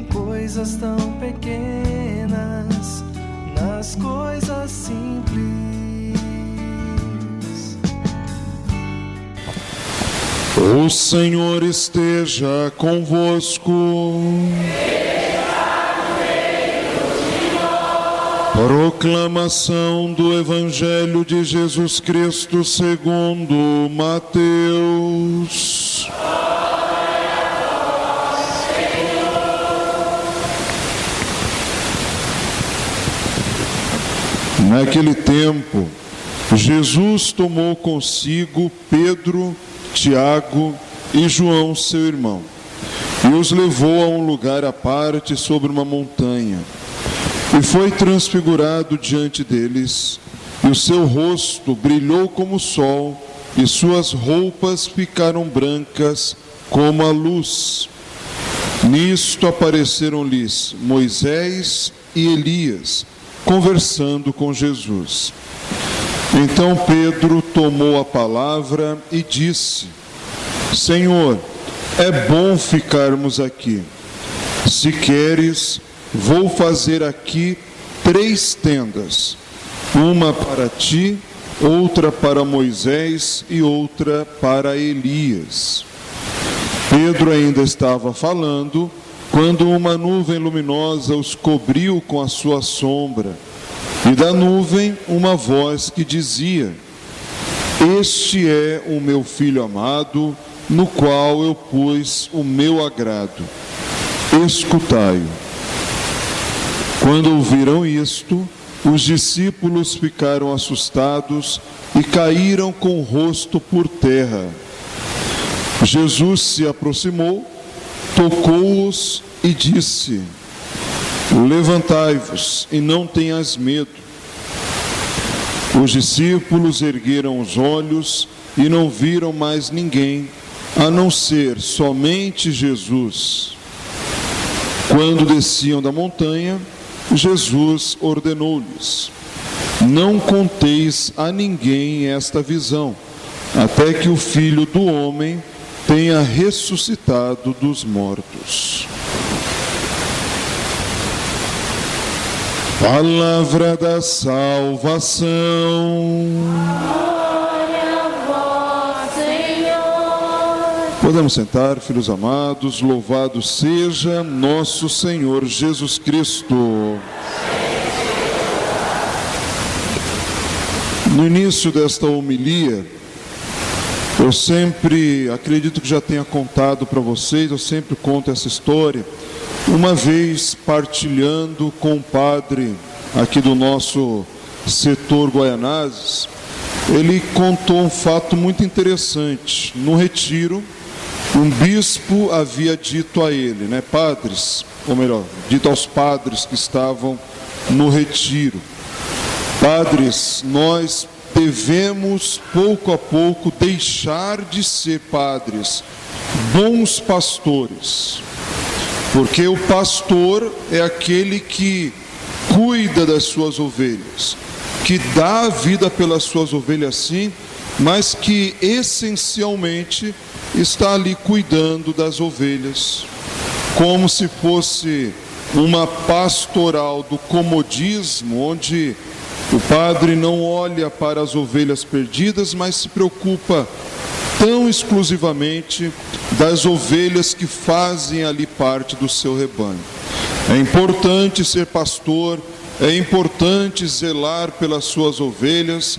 em coisas tão pequenas, nas coisas simples. O Senhor esteja convosco. Proclamação do Evangelho de Jesus Cristo segundo Mateus. Naquele tempo, Jesus tomou consigo Pedro, Tiago e João, seu irmão, e os levou a um lugar à parte sobre uma montanha. E foi transfigurado diante deles, e o seu rosto brilhou como o sol, e suas roupas ficaram brancas como a luz. Nisto apareceram-lhes Moisés e Elias, conversando com Jesus. Então Pedro tomou a palavra e disse: Senhor, é bom ficarmos aqui. Se queres, Vou fazer aqui três tendas: uma para ti, outra para Moisés e outra para Elias. Pedro ainda estava falando quando uma nuvem luminosa os cobriu com a sua sombra, e da nuvem uma voz que dizia: Este é o meu filho amado, no qual eu pus o meu agrado. Escutai-o. Quando ouviram isto, os discípulos ficaram assustados e caíram com o rosto por terra. Jesus se aproximou, tocou-os e disse: Levantai-vos e não tenhas medo. Os discípulos ergueram os olhos e não viram mais ninguém, a não ser somente Jesus. Quando desciam da montanha, Jesus ordenou-lhes: Não conteis a ninguém esta visão, até que o filho do homem tenha ressuscitado dos mortos. Palavra da salvação. Podemos sentar, filhos amados, louvado seja nosso Senhor Jesus Cristo. No início desta homilia, eu sempre, acredito que já tenha contado para vocês, eu sempre conto essa história. Uma vez partilhando com o padre aqui do nosso setor Guaianazes, ele contou um fato muito interessante. No retiro, um bispo havia dito a ele, né, padres, ou melhor, dito aos padres que estavam no retiro: Padres, nós devemos pouco a pouco deixar de ser padres, bons pastores, porque o pastor é aquele que cuida das suas ovelhas, que dá a vida pelas suas ovelhas sim, mas que essencialmente está ali cuidando das ovelhas, como se fosse uma pastoral do comodismo, onde o padre não olha para as ovelhas perdidas, mas se preocupa tão exclusivamente das ovelhas que fazem ali parte do seu rebanho. É importante ser pastor, é importante zelar pelas suas ovelhas,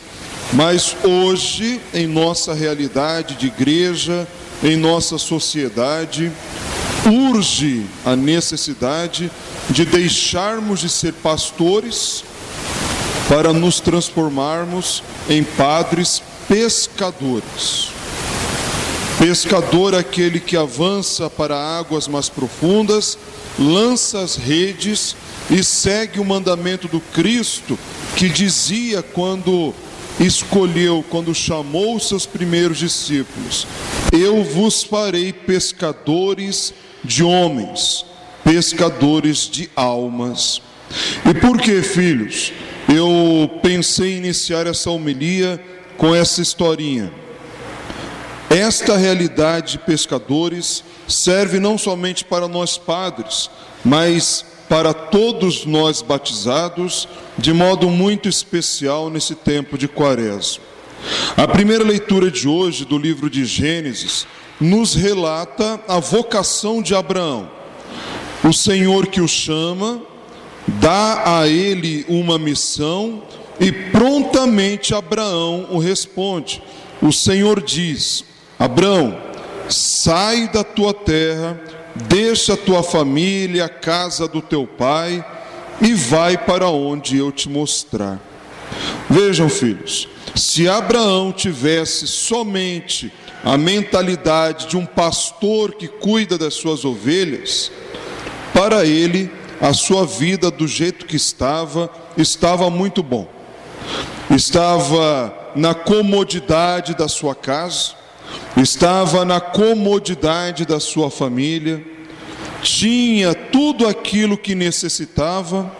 mas hoje, em nossa realidade de igreja, em nossa sociedade, urge a necessidade de deixarmos de ser pastores para nos transformarmos em padres pescadores. Pescador aquele que avança para águas mais profundas, lança as redes e segue o mandamento do Cristo que dizia quando escolheu, quando chamou os seus primeiros discípulos: Eu vos farei pescadores de homens, pescadores de almas. E por que, filhos? Eu pensei em iniciar essa homilia com essa historinha. Esta realidade de pescadores serve não somente para nós padres, mas para todos nós batizados, de modo muito especial nesse tempo de Quaresma. A primeira leitura de hoje do livro de Gênesis nos relata a vocação de Abraão. O Senhor que o chama, dá a ele uma missão e prontamente Abraão o responde. O Senhor diz: Abraão, sai da tua terra, deixa a tua família, a casa do teu pai e vai para onde eu te mostrar. Vejam, filhos, se Abraão tivesse somente a mentalidade de um pastor que cuida das suas ovelhas, para ele a sua vida do jeito que estava, estava muito bom. Estava na comodidade da sua casa, estava na comodidade da sua família, tinha tudo aquilo que necessitava,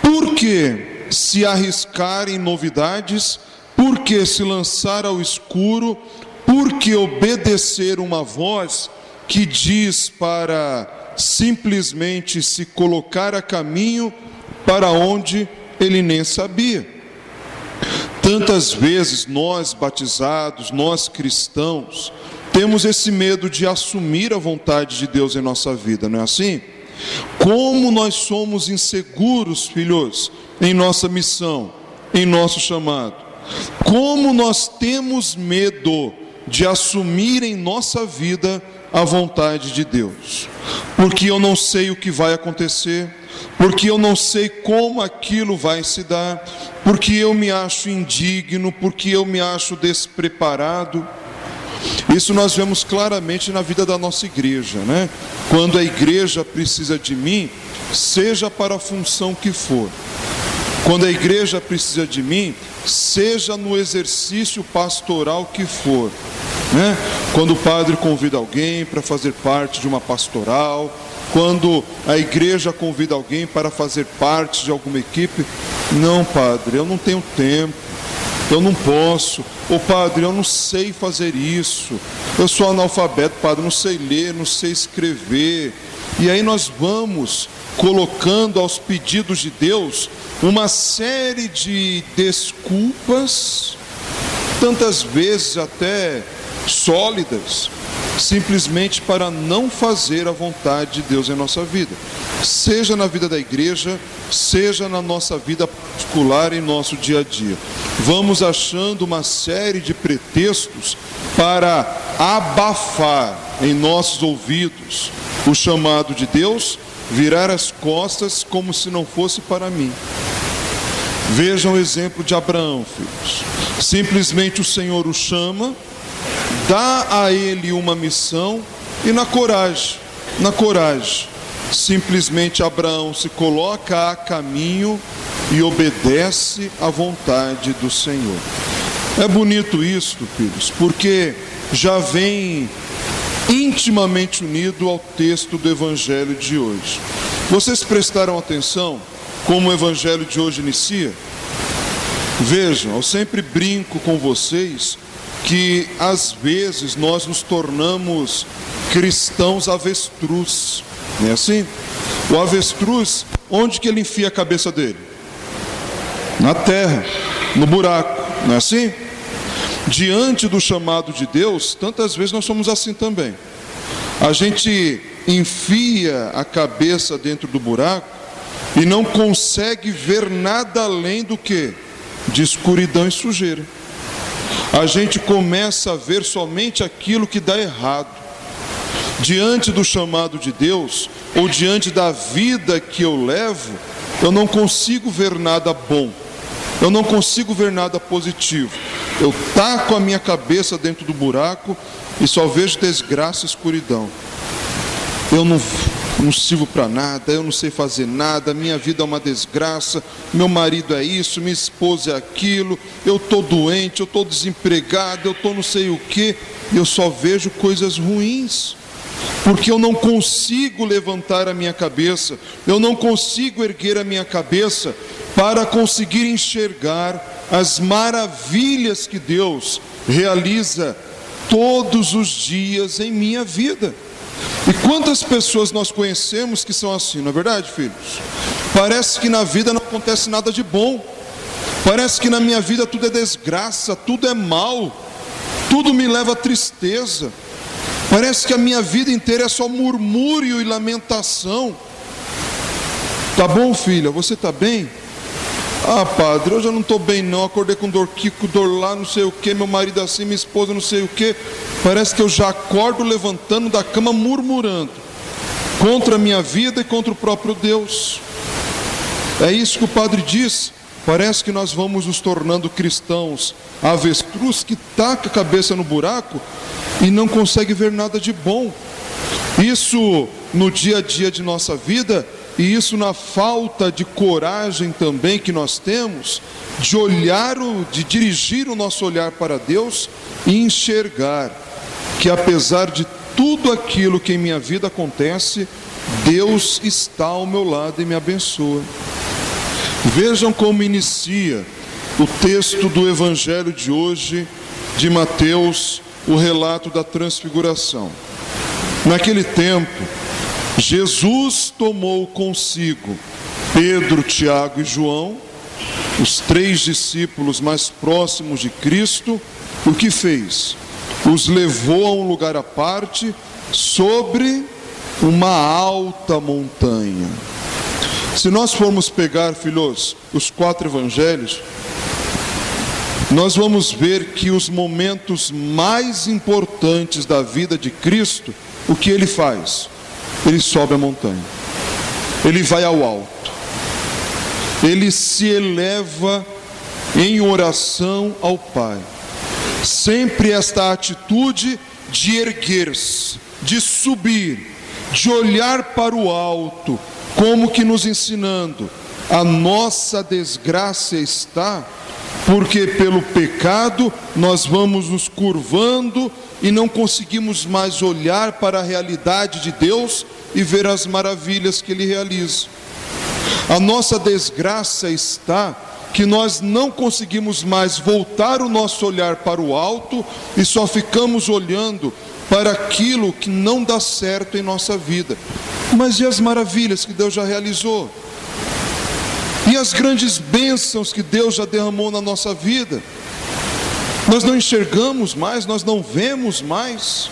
por que se arriscar em novidades, por que se lançar ao escuro, por que obedecer uma voz que diz para simplesmente se colocar a caminho para onde ele nem sabia? Tantas vezes nós batizados, nós cristãos, temos esse medo de assumir a vontade de Deus em nossa vida, não é assim? Como nós somos inseguros, filhos, em nossa missão, em nosso chamado. Como nós temos medo de assumir em nossa vida a vontade de Deus. Porque eu não sei o que vai acontecer, porque eu não sei como aquilo vai se dar, porque eu me acho indigno, porque eu me acho despreparado. Isso nós vemos claramente na vida da nossa igreja, né? Quando a igreja precisa de mim, seja para a função que for. Quando a igreja precisa de mim, seja no exercício pastoral que for. Né? Quando o padre convida alguém para fazer parte de uma pastoral, quando a igreja convida alguém para fazer parte de alguma equipe, não, padre, eu não tenho tempo, eu não posso. Ô padre, eu não sei fazer isso. Eu sou analfabeto, padre, não sei ler, não sei escrever. E aí nós vamos colocando aos pedidos de Deus uma série de desculpas, tantas vezes até sólidas, simplesmente para não fazer a vontade de Deus em nossa vida, seja na vida da igreja, seja na nossa vida particular em nosso dia a dia. Vamos achando uma série de pretextos para abafar em nossos ouvidos o chamado de Deus, virar as costas como se não fosse para mim. Vejam o exemplo de Abraão, filhos. Simplesmente o Senhor o chama, dá a ele uma missão e na coragem, na coragem, simplesmente Abraão se coloca a caminho e obedece à vontade do Senhor. É bonito isso, filhos, porque já vem intimamente unido ao texto do evangelho de hoje. Vocês prestaram atenção como o evangelho de hoje inicia? Vejam, eu sempre brinco com vocês que às vezes nós nos tornamos cristãos avestruz, não é assim? O avestruz, onde que ele enfia a cabeça dele? Na terra, no buraco, não é assim? Diante do chamado de Deus, tantas vezes nós somos assim também. A gente enfia a cabeça dentro do buraco e não consegue ver nada além do que de escuridão e sujeira a gente começa a ver somente aquilo que dá errado. Diante do chamado de Deus, ou diante da vida que eu levo, eu não consigo ver nada bom, eu não consigo ver nada positivo. Eu taco a minha cabeça dentro do buraco e só vejo desgraça e escuridão. Eu não, não sirvo para nada, eu não sei fazer nada, minha vida é uma desgraça, meu marido é isso, minha esposa é aquilo, eu estou doente, eu estou desempregado, eu estou não sei o que, eu só vejo coisas ruins porque eu não consigo levantar a minha cabeça, eu não consigo erguer a minha cabeça para conseguir enxergar as maravilhas que Deus realiza todos os dias em minha vida. E quantas pessoas nós conhecemos que são assim, não é verdade, filhos? Parece que na vida não acontece nada de bom, parece que na minha vida tudo é desgraça, tudo é mal, tudo me leva a tristeza. Parece que a minha vida inteira é só murmúrio e lamentação. Tá bom, filha? Você tá bem? Ah, padre, eu já não estou bem não. Acordei com dor aqui, com dor lá, não sei o que. Meu marido assim, minha esposa não sei o que. Parece que eu já acordo levantando da cama murmurando contra a minha vida e contra o próprio Deus. É isso que o padre diz. Parece que nós vamos nos tornando cristãos avestruz que taca a cabeça no buraco e não consegue ver nada de bom. Isso no dia a dia de nossa vida e isso na falta de coragem também que nós temos de olhar, de dirigir o nosso olhar para Deus e enxergar que apesar de tudo aquilo que em minha vida acontece, Deus está ao meu lado e me abençoa. Vejam como inicia o texto do evangelho de hoje de Mateus, o relato da transfiguração. Naquele tempo, Jesus tomou consigo Pedro, Tiago e João, os três discípulos mais próximos de Cristo, o que fez? Os levou a um lugar à parte, sobre uma alta montanha. Se nós formos pegar, filhos, os quatro evangelhos, nós vamos ver que os momentos mais importantes da vida de Cristo, o que ele faz? Ele sobe a montanha, ele vai ao alto, ele se eleva em oração ao Pai. Sempre esta atitude de erguer-se, de subir, de olhar para o alto, como que nos ensinando, a nossa desgraça está porque pelo pecado nós vamos nos curvando e não conseguimos mais olhar para a realidade de Deus e ver as maravilhas que Ele realiza. A nossa desgraça está que nós não conseguimos mais voltar o nosso olhar para o alto e só ficamos olhando para aquilo que não dá certo em nossa vida. Mas e as maravilhas que Deus já realizou? E as grandes bênçãos que Deus já derramou na nossa vida? Nós não enxergamos mais, nós não vemos mais.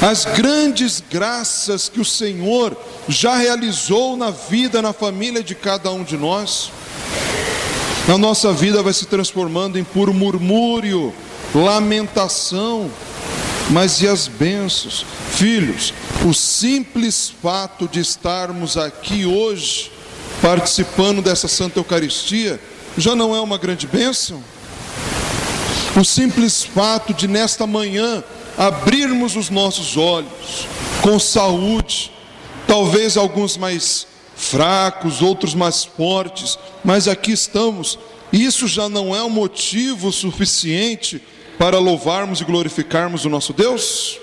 As grandes graças que o Senhor já realizou na vida, na família de cada um de nós. A nossa vida vai se transformando em puro murmúrio, lamentação, mas e as bênçãos? Filhos, o simples fato de estarmos aqui hoje, participando dessa Santa Eucaristia, já não é uma grande bênção? O simples fato de nesta manhã abrirmos os nossos olhos com saúde, talvez alguns mais fracos, outros mais fortes, mas aqui estamos. Isso já não é um motivo suficiente para louvarmos e glorificarmos o nosso Deus?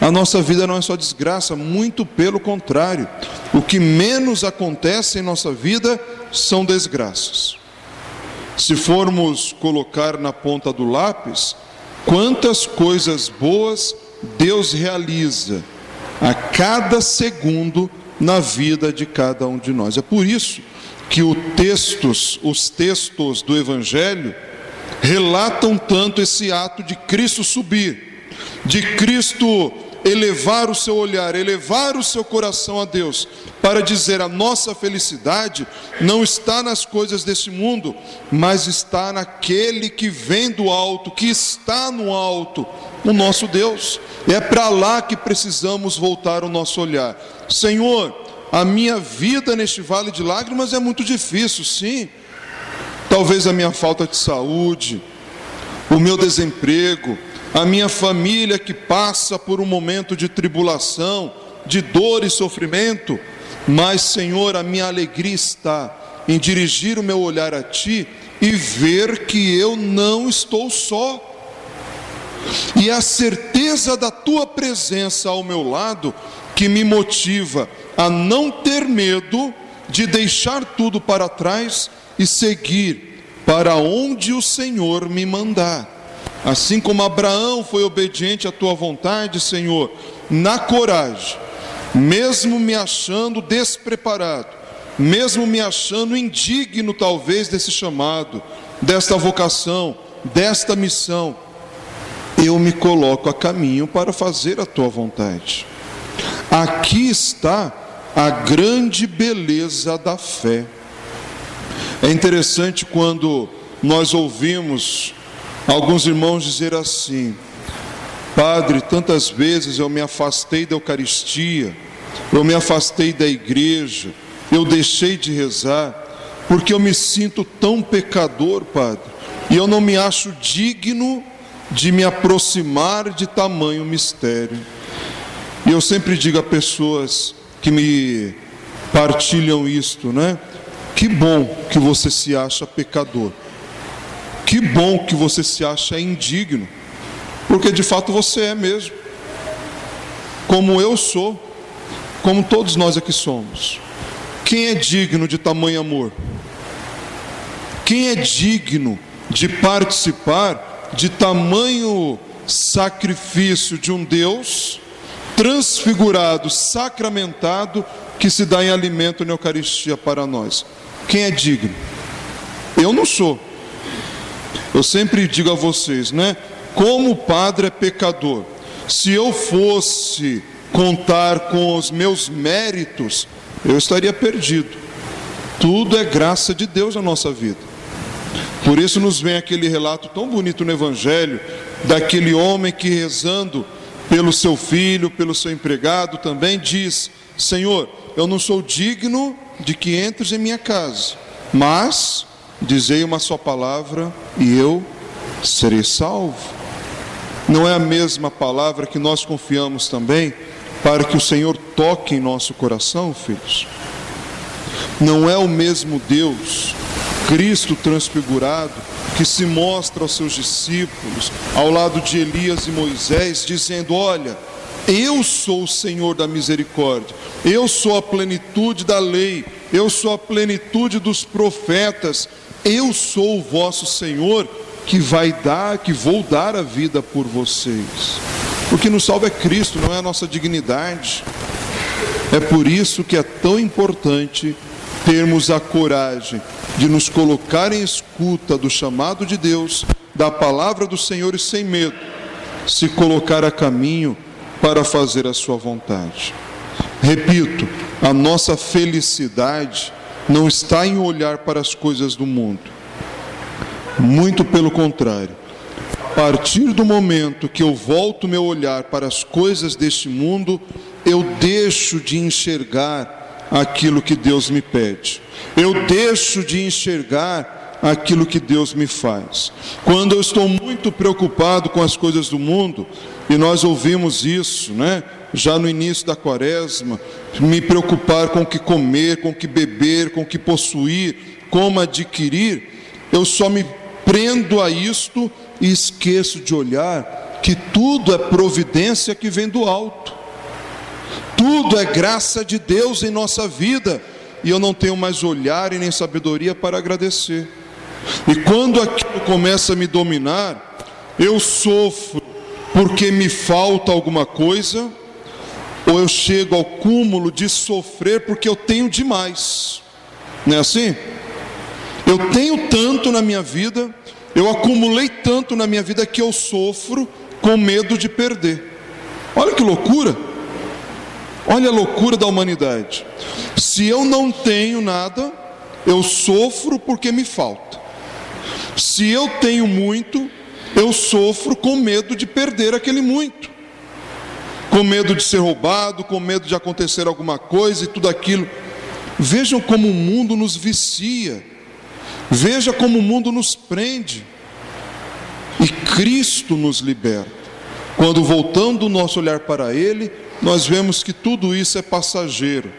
A nossa vida não é só desgraça, muito pelo contrário. O que menos acontece em nossa vida são desgraças. Se formos colocar na ponta do lápis, quantas coisas boas Deus realiza a cada segundo na vida de cada um de nós. É por isso que os textos, os textos do evangelho relatam tanto esse ato de Cristo subir, de Cristo elevar o seu olhar, elevar o seu coração a Deus, para dizer a nossa felicidade não está nas coisas deste mundo, mas está naquele que vem do alto, que está no alto, o nosso Deus. É para lá que precisamos voltar o nosso olhar. Senhor, a minha vida neste vale de lágrimas é muito difícil, sim. Talvez a minha falta de saúde, o meu desemprego, a minha família que passa por um momento de tribulação, de dor e sofrimento, mas, Senhor, a minha alegria está em dirigir o meu olhar a Ti e ver que eu não estou só. E a certeza da Tua presença ao meu lado que me motiva a não ter medo de deixar tudo para trás e seguir para onde o Senhor me mandar. Assim como Abraão foi obediente à tua vontade, Senhor, na coragem, mesmo me achando despreparado, mesmo me achando indigno, talvez, desse chamado, desta vocação, desta missão, eu me coloco a caminho para fazer a tua vontade. Aqui está a grande beleza da fé. É interessante quando nós ouvimos alguns irmãos dizer assim: Padre, tantas vezes eu me afastei da Eucaristia, eu me afastei da igreja, eu deixei de rezar, porque eu me sinto tão pecador, Padre, e eu não me acho digno de me aproximar de tamanho mistério. E eu sempre digo a pessoas que me partilham isto, né? Que bom que você se acha pecador. Que bom que você se acha indigno. Porque de fato você é mesmo. Como eu sou, como todos nós aqui somos. Quem é digno de tamanho amor? Quem é digno de participar de tamanho sacrifício de um Deus transfigurado, sacramentado, que se dá em alimento na Eucaristia para nós? Quem é digno? Eu não sou. Eu sempre digo a vocês, né? Como o padre é pecador, se eu fosse contar com os meus méritos, eu estaria perdido. Tudo é graça de Deus na nossa vida. Por isso nos vem aquele relato tão bonito no Evangelho, daquele homem que rezando pelo seu filho, pelo seu empregado, também diz: Senhor, eu não sou digno de que entres em minha casa, mas dizei uma só palavra e eu serei salvo. Não é a mesma palavra que nós confiamos também para que o Senhor toque em nosso coração, filhos? Não é o mesmo Deus, Cristo transfigurado, que se mostra aos seus discípulos, ao lado de Elias e Moisés, dizendo: Olha, eu sou o Senhor da misericórdia, eu sou a plenitude da lei, eu sou a plenitude dos profetas, eu sou o vosso Senhor que vai dar, que vou dar a vida por vocês. O que nos salva é Cristo, não é a nossa dignidade. É por isso que é tão importante termos a coragem de nos colocar em escuta do chamado de Deus, da palavra do Senhor e sem medo, se colocar a caminho para fazer a sua vontade. Repito, a nossa felicidade não está em olhar para as coisas do mundo. Muito pelo contrário. A partir do momento que eu volto meu olhar para as coisas deste mundo, eu deixo de enxergar aquilo que Deus me pede. Eu deixo de enxergar aquilo que Deus me faz. Quando eu estou muito preocupado com as coisas do mundo, e nós ouvimos isso, né? Já no início da quaresma, me preocupar com o que comer, com o que beber, com o que possuir, como adquirir, eu só me prendo a isto e esqueço de olhar que tudo é providência que vem do alto. Tudo é graça de Deus em nossa vida, e eu não tenho mais olhar e nem sabedoria para agradecer. E quando aquilo começa a me dominar, eu sofro porque me falta alguma coisa, ou eu chego ao cúmulo de sofrer porque eu tenho demais. Não é assim? Eu tenho tanto na minha vida, eu acumulei tanto na minha vida que eu sofro com medo de perder. Olha que loucura! Olha a loucura da humanidade. Se eu não tenho nada, eu sofro porque me falta. Se eu tenho muito, eu sofro com medo de perder aquele muito, com medo de ser roubado, com medo de acontecer alguma coisa e tudo aquilo. Vejam como o mundo nos vicia, veja como o mundo nos prende, e Cristo nos liberta. Quando voltando o nosso olhar para Ele, nós vemos que tudo isso é passageiro.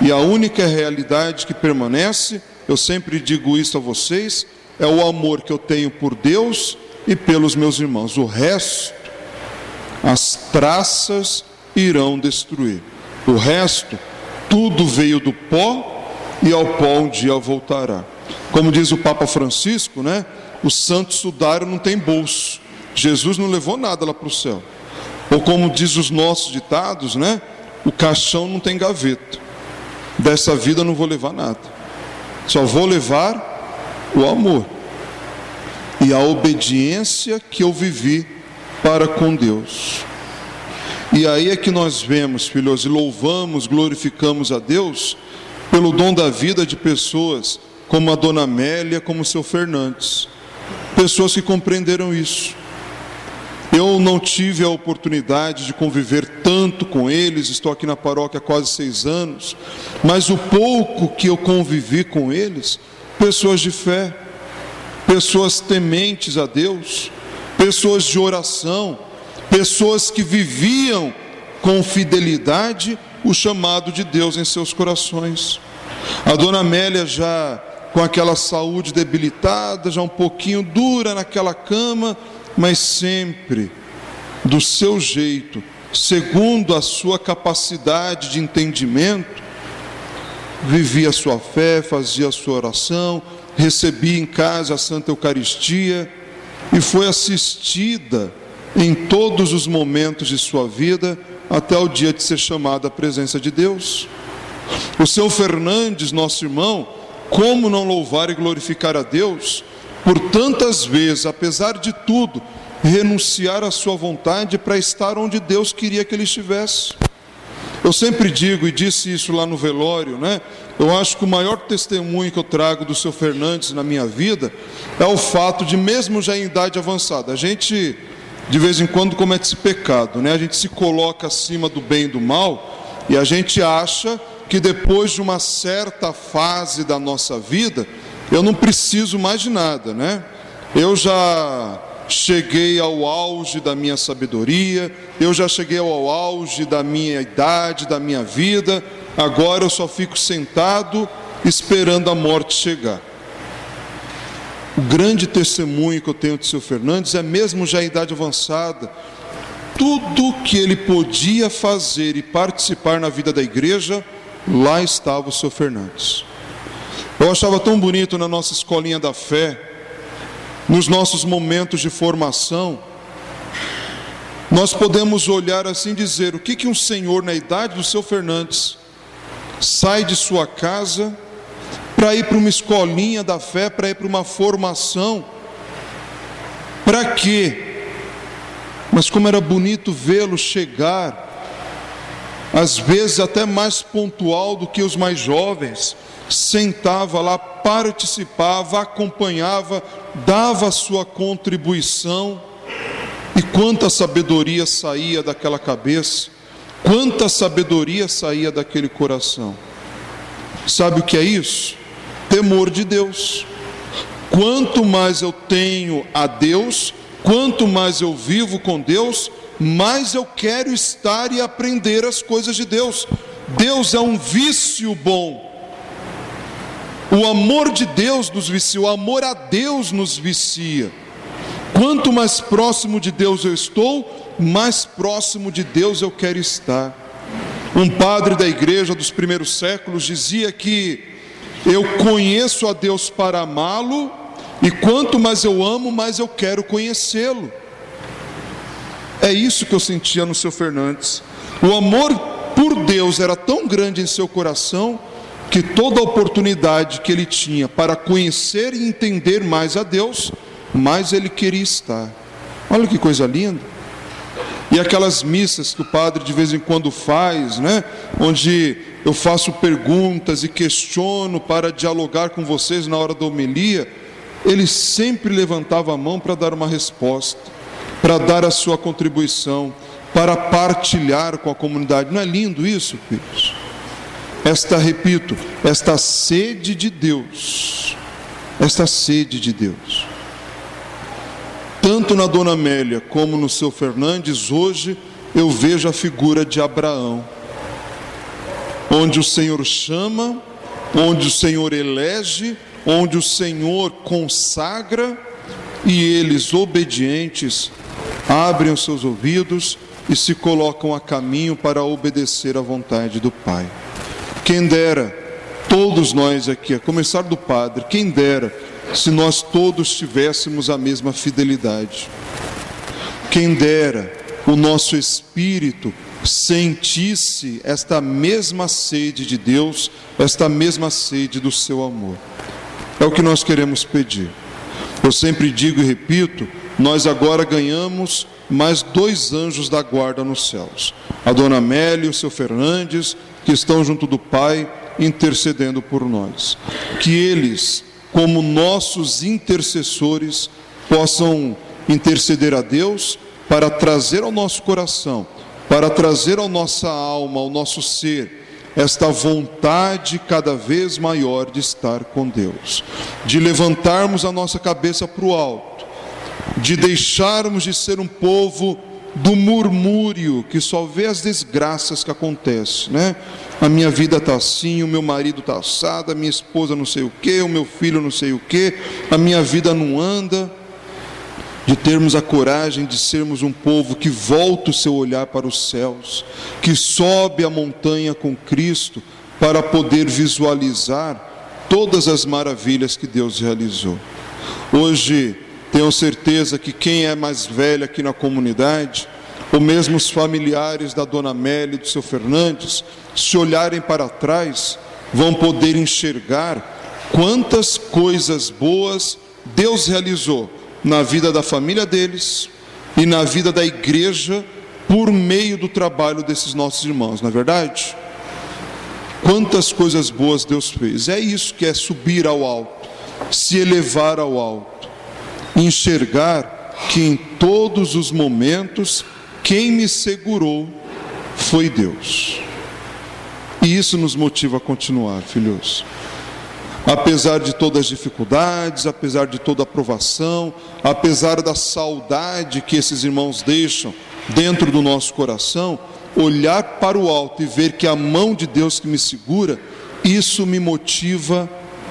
E a única realidade que permanece, eu sempre digo isso a vocês, é o amor que eu tenho por Deus e pelos meus irmãos. O resto, as traças irão destruir. O resto, tudo veio do pó e ao pó um dia voltará. Como diz o Papa Francisco, né? O santo sudário não tem bolso. Jesus não levou nada lá para o céu. Ou como diz os nossos ditados, né? O caixão não tem gaveta. Dessa vida não vou levar nada. Só vou levar o amor e a obediência que eu vivi para com Deus. E aí é que nós vemos, filhos, e louvamos, glorificamos a Deus pelo dom da vida de pessoas como a dona Amélia, como o seu Fernandes. Pessoas que compreenderam isso. Eu não tive a oportunidade de conviver tanto com eles, estou aqui na paróquia há quase seis anos, mas o pouco que eu convivi com eles, pessoas de fé, pessoas tementes a Deus, pessoas de oração, pessoas que viviam com fidelidade o chamado de Deus em seus corações. A dona Amélia já com aquela saúde debilitada, já um pouquinho dura naquela cama, mas sempre do seu jeito, segundo a sua capacidade de entendimento, vivia a sua fé, fazia a sua oração, recebia em casa a Santa Eucaristia e foi assistida em todos os momentos de sua vida até o dia de ser chamada à presença de Deus. O seu Fernandes, nosso irmão, como não louvar e glorificar a Deus por tantas vezes, apesar de tudo, renunciar à sua vontade para estar onde Deus queria que ele estivesse? Eu sempre digo, e disse isso lá no velório, né? Eu acho que o maior testemunho que eu trago do seu Fernandes na minha vida é o fato de, mesmo já em idade avançada, a gente de vez em quando comete esse pecado, né? A gente se coloca acima do bem e do mal e a gente acha que depois de uma certa fase da nossa vida, eu não preciso mais de nada, né? Eu já cheguei ao auge da minha sabedoria, eu já cheguei ao auge da minha idade, da minha vida, agora eu só fico sentado esperando a morte chegar. O grande testemunho que eu tenho de seu Fernandes é mesmo já em idade avançada, tudo que ele podia fazer e participar na vida da igreja, lá estava o seu Fernandes. Eu achava tão bonito na nossa escolinha da fé, nos nossos momentos de formação, nós podemos olhar assim e dizer: o que, que um senhor na idade do seu Fernandes sai de sua casa para ir para uma escolinha da fé, para ir para uma formação? Para quê? Mas como era bonito vê-lo chegar às vezes até mais pontual do que os mais jovens, sentava lá, participava, acompanhava, dava sua contribuição. E quanta sabedoria saía daquela cabeça, quanta sabedoria saía daquele coração. Sabe o que é isso? Temor de Deus. Quanto mais eu tenho a Deus, quanto mais eu vivo com Deus, mais eu quero estar e aprender as coisas de Deus. Deus é um vício bom. O amor de Deus nos vicia, o amor a Deus nos vicia. Quanto mais próximo de Deus eu estou, mais próximo de Deus eu quero estar. Um padre da igreja dos primeiros séculos dizia que eu conheço a Deus para amá-lo, e quanto mais eu amo, mais eu quero conhecê-lo. É isso que eu sentia no seu Fernandes. O amor por Deus era tão grande em seu coração que toda oportunidade que ele tinha para conhecer e entender mais a Deus, mais ele queria estar. Olha que coisa linda. E aquelas missas que o padre de vez em quando faz, né? Onde eu faço perguntas e questiono para dialogar com vocês na hora da homilia, ele sempre levantava a mão para dar uma resposta para dar a sua contribuição, para partilhar com a comunidade. Não é lindo isso, filhos? Esta, repito, esta sede de Deus, esta sede de Deus. tanto na Dona Amélia como no seu Fernandes, hoje eu vejo a figura de Abraão, onde o Senhor chama, onde o Senhor elege, onde o Senhor consagra e eles, obedientes, abrem os seus ouvidos e se colocam a caminho para obedecer à vontade do Pai. Quem dera, todos nós aqui, a começar do Padre, quem dera se nós todos tivéssemos a mesma fidelidade. Quem dera o nosso espírito sentisse esta mesma sede de Deus, esta mesma sede do seu amor. É o que nós queremos pedir. Eu sempre digo e repito, nós agora ganhamos mais dois anjos da guarda nos céus. A dona Amélia o seu Fernandes, que estão junto do Pai, intercedendo por nós. Que eles, como nossos intercessores, possam interceder a Deus para trazer ao nosso coração, para trazer à nossa alma, ao nosso ser, esta vontade cada vez maior de estar com Deus, de levantarmos a nossa cabeça para o alto, de deixarmos de ser um povo do murmúrio, que só vê as desgraças que acontecem, né? A minha vida está assim, o meu marido está assado, a minha esposa não sei o que, o meu filho não sei o que, a minha vida não anda de termos a coragem de sermos um povo que volta o seu olhar para os céus, que sobe a montanha com Cristo para poder visualizar todas as maravilhas que Deus realizou. Hoje, tenho certeza que quem é mais velho aqui na comunidade, ou mesmo os familiares da dona Amélia e do seu Fernandes, se olharem para trás, vão poder enxergar quantas coisas boas Deus realizou na vida da família deles e na vida da igreja por meio do trabalho desses nossos irmãos, não é verdade? Quantas coisas boas Deus fez. É isso que é subir ao alto, se elevar ao alto, enxergar que em todos os momentos quem me segurou foi Deus. E isso nos motiva a continuar, filhos apesar de todas as dificuldades, apesar de toda a provação, apesar da saudade que esses irmãos deixam dentro do nosso coração, olhar para o alto e ver que a mão de Deus que me segura, isso me motiva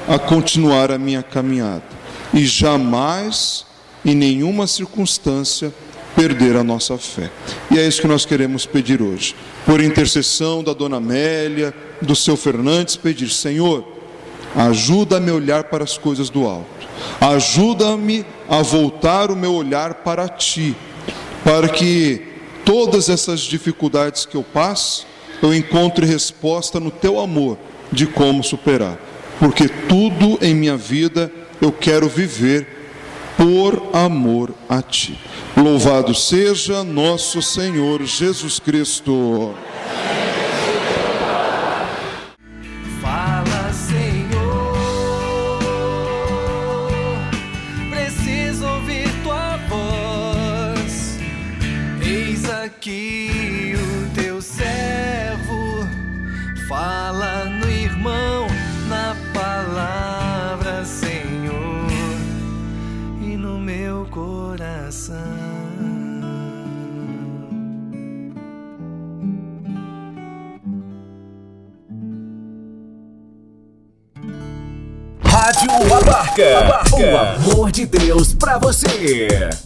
a continuar a minha caminhada e jamais, em nenhuma circunstância, perder a nossa fé. E é isso que nós queremos pedir hoje. Por intercessão da dona Amélia, do seu Fernandes, pedir: Senhor, Ajuda-me a olhar para as coisas do alto. Ajuda-me a voltar o meu olhar para ti, para que todas essas dificuldades que eu passo, eu encontre resposta no teu amor de como superar. Porque tudo em minha vida eu quero viver por amor a ti. Louvado seja nosso Senhor Jesus Cristo. Rádio